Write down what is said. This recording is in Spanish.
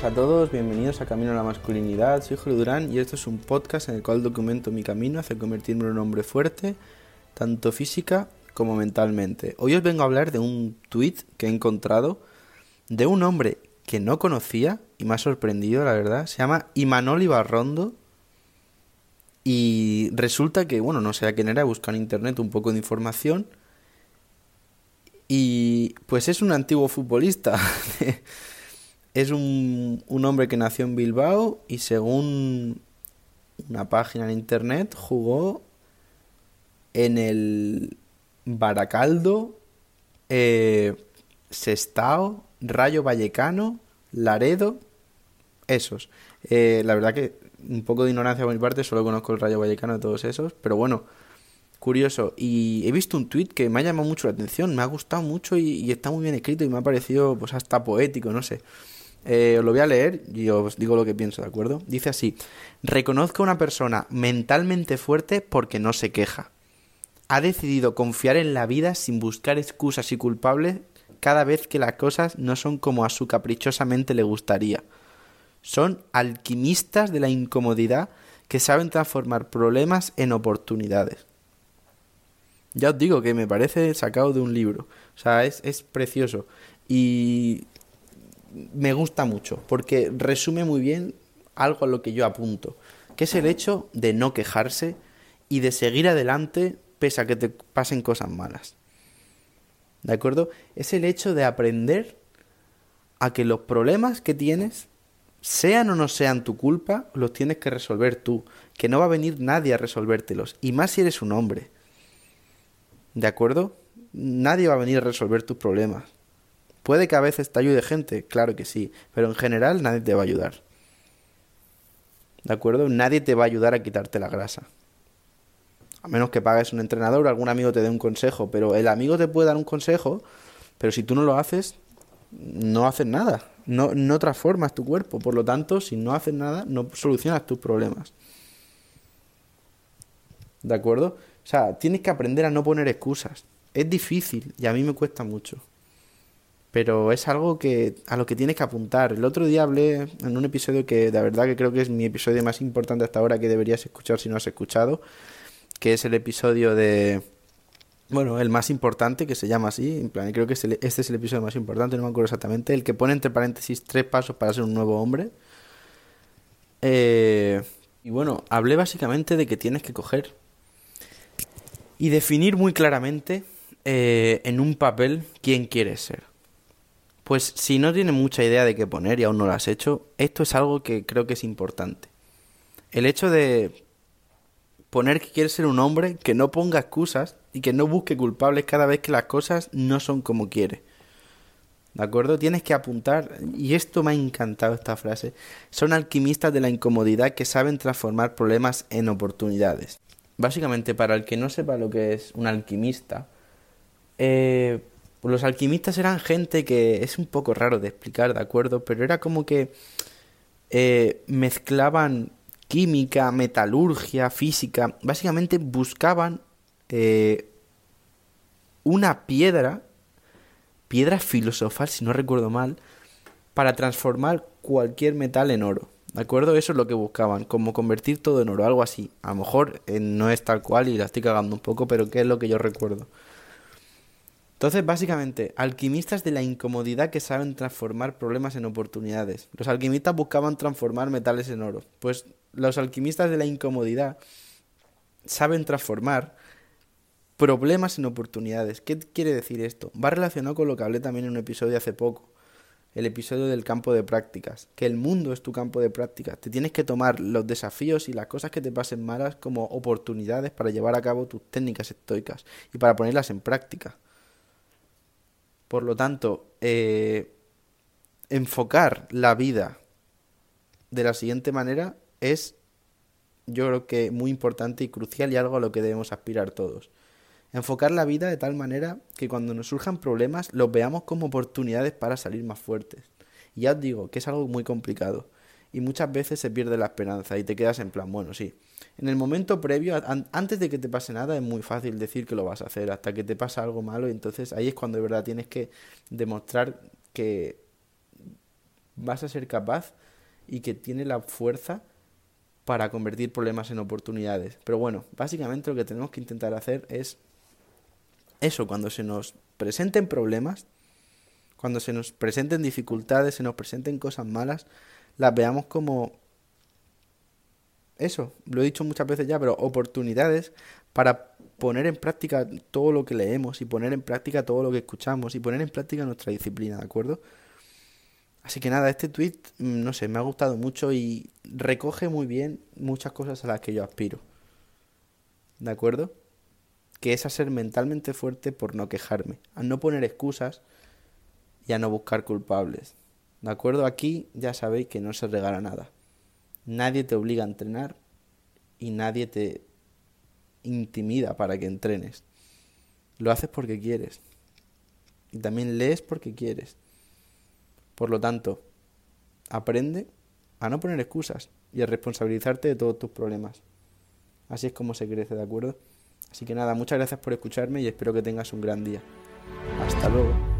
buenas a todos, bienvenidos a Camino a la Masculinidad. Soy Julio Durán y esto es un podcast en el cual documento mi camino hacia convertirme en un hombre fuerte, tanto física como mentalmente. Hoy os vengo a hablar de un tweet que he encontrado de un hombre que no conocía y me ha sorprendido, la verdad. Se llama Imanol Ibarrondo y resulta que, bueno, no sé a quién era, buscar en internet un poco de información y pues es un antiguo futbolista. es un, un, hombre que nació en Bilbao y según una página en internet jugó en el Baracaldo, eh, Sestao, Rayo Vallecano, Laredo, esos. Eh, la verdad que un poco de ignorancia por mi parte, solo conozco el Rayo Vallecano de todos esos, pero bueno, curioso. Y he visto un tweet que me ha llamado mucho la atención, me ha gustado mucho y, está muy bien escrito y me ha parecido pues hasta poético, no sé. Eh, os lo voy a leer y os digo lo que pienso, ¿de acuerdo? Dice así, reconozco a una persona mentalmente fuerte porque no se queja. Ha decidido confiar en la vida sin buscar excusas y culpables cada vez que las cosas no son como a su caprichosamente le gustaría. Son alquimistas de la incomodidad que saben transformar problemas en oportunidades. Ya os digo que me parece sacado de un libro. O sea, es, es precioso. Y me gusta mucho, porque resume muy bien algo a lo que yo apunto, que es el hecho de no quejarse y de seguir adelante pese a que te pasen cosas malas. ¿De acuerdo? Es el hecho de aprender a que los problemas que tienes, sean o no sean tu culpa, los tienes que resolver tú, que no va a venir nadie a resolvértelos, y más si eres un hombre. ¿De acuerdo? Nadie va a venir a resolver tus problemas. Puede que a veces te ayude gente, claro que sí, pero en general nadie te va a ayudar. ¿De acuerdo? Nadie te va a ayudar a quitarte la grasa. A menos que pagues un entrenador o algún amigo te dé un consejo, pero el amigo te puede dar un consejo, pero si tú no lo haces, no haces nada. No, no transformas tu cuerpo. Por lo tanto, si no haces nada, no solucionas tus problemas. ¿De acuerdo? O sea, tienes que aprender a no poner excusas. Es difícil y a mí me cuesta mucho. Pero es algo que a lo que tienes que apuntar. El otro día hablé en un episodio que de verdad que creo que es mi episodio más importante hasta ahora que deberías escuchar si no has escuchado, que es el episodio de bueno, el más importante, que se llama así, en plan, creo que este es el episodio más importante, no me acuerdo exactamente, el que pone entre paréntesis tres pasos para ser un nuevo hombre. Eh, y bueno, hablé básicamente de que tienes que coger y definir muy claramente eh, en un papel quién quieres ser. Pues si no tienes mucha idea de qué poner y aún no lo has hecho, esto es algo que creo que es importante. El hecho de poner que quieres ser un hombre que no ponga excusas y que no busque culpables cada vez que las cosas no son como quiere. ¿De acuerdo? Tienes que apuntar, y esto me ha encantado esta frase, son alquimistas de la incomodidad que saben transformar problemas en oportunidades. Básicamente, para el que no sepa lo que es un alquimista, eh, los alquimistas eran gente que es un poco raro de explicar, ¿de acuerdo? Pero era como que eh, mezclaban química, metalurgia, física. Básicamente buscaban eh, una piedra, piedra filosofal, si no recuerdo mal, para transformar cualquier metal en oro. ¿De acuerdo? Eso es lo que buscaban, como convertir todo en oro, algo así. A lo mejor eh, no es tal cual y la estoy cagando un poco, pero ¿qué es lo que yo recuerdo? Entonces, básicamente, alquimistas de la incomodidad que saben transformar problemas en oportunidades. Los alquimistas buscaban transformar metales en oro. Pues los alquimistas de la incomodidad saben transformar problemas en oportunidades. ¿Qué quiere decir esto? Va relacionado con lo que hablé también en un episodio hace poco el episodio del campo de prácticas, que el mundo es tu campo de prácticas. Te tienes que tomar los desafíos y las cosas que te pasen malas como oportunidades para llevar a cabo tus técnicas estoicas y para ponerlas en práctica. Por lo tanto, eh, enfocar la vida de la siguiente manera es, yo creo que muy importante y crucial y algo a lo que debemos aspirar todos. Enfocar la vida de tal manera que cuando nos surjan problemas los veamos como oportunidades para salir más fuertes. Y ya os digo que es algo muy complicado. Y muchas veces se pierde la esperanza y te quedas en plan, bueno, sí. En el momento previo, antes de que te pase nada, es muy fácil decir que lo vas a hacer. Hasta que te pasa algo malo y entonces ahí es cuando de verdad tienes que demostrar que vas a ser capaz y que tiene la fuerza para convertir problemas en oportunidades. Pero bueno, básicamente lo que tenemos que intentar hacer es eso, cuando se nos presenten problemas, cuando se nos presenten dificultades, se nos presenten cosas malas, las veamos como eso, lo he dicho muchas veces ya, pero oportunidades para poner en práctica todo lo que leemos y poner en práctica todo lo que escuchamos y poner en práctica nuestra disciplina, ¿de acuerdo? Así que nada, este tweet, mm, no sé, me ha gustado mucho y recoge muy bien muchas cosas a las que yo aspiro. ¿De acuerdo? Que es a ser mentalmente fuerte por no quejarme, a no poner excusas y a no buscar culpables. ¿De acuerdo? Aquí ya sabéis que no se regala nada. Nadie te obliga a entrenar y nadie te intimida para que entrenes. Lo haces porque quieres. Y también lees porque quieres. Por lo tanto, aprende a no poner excusas y a responsabilizarte de todos tus problemas. Así es como se crece, ¿de acuerdo? Así que nada, muchas gracias por escucharme y espero que tengas un gran día. Hasta luego.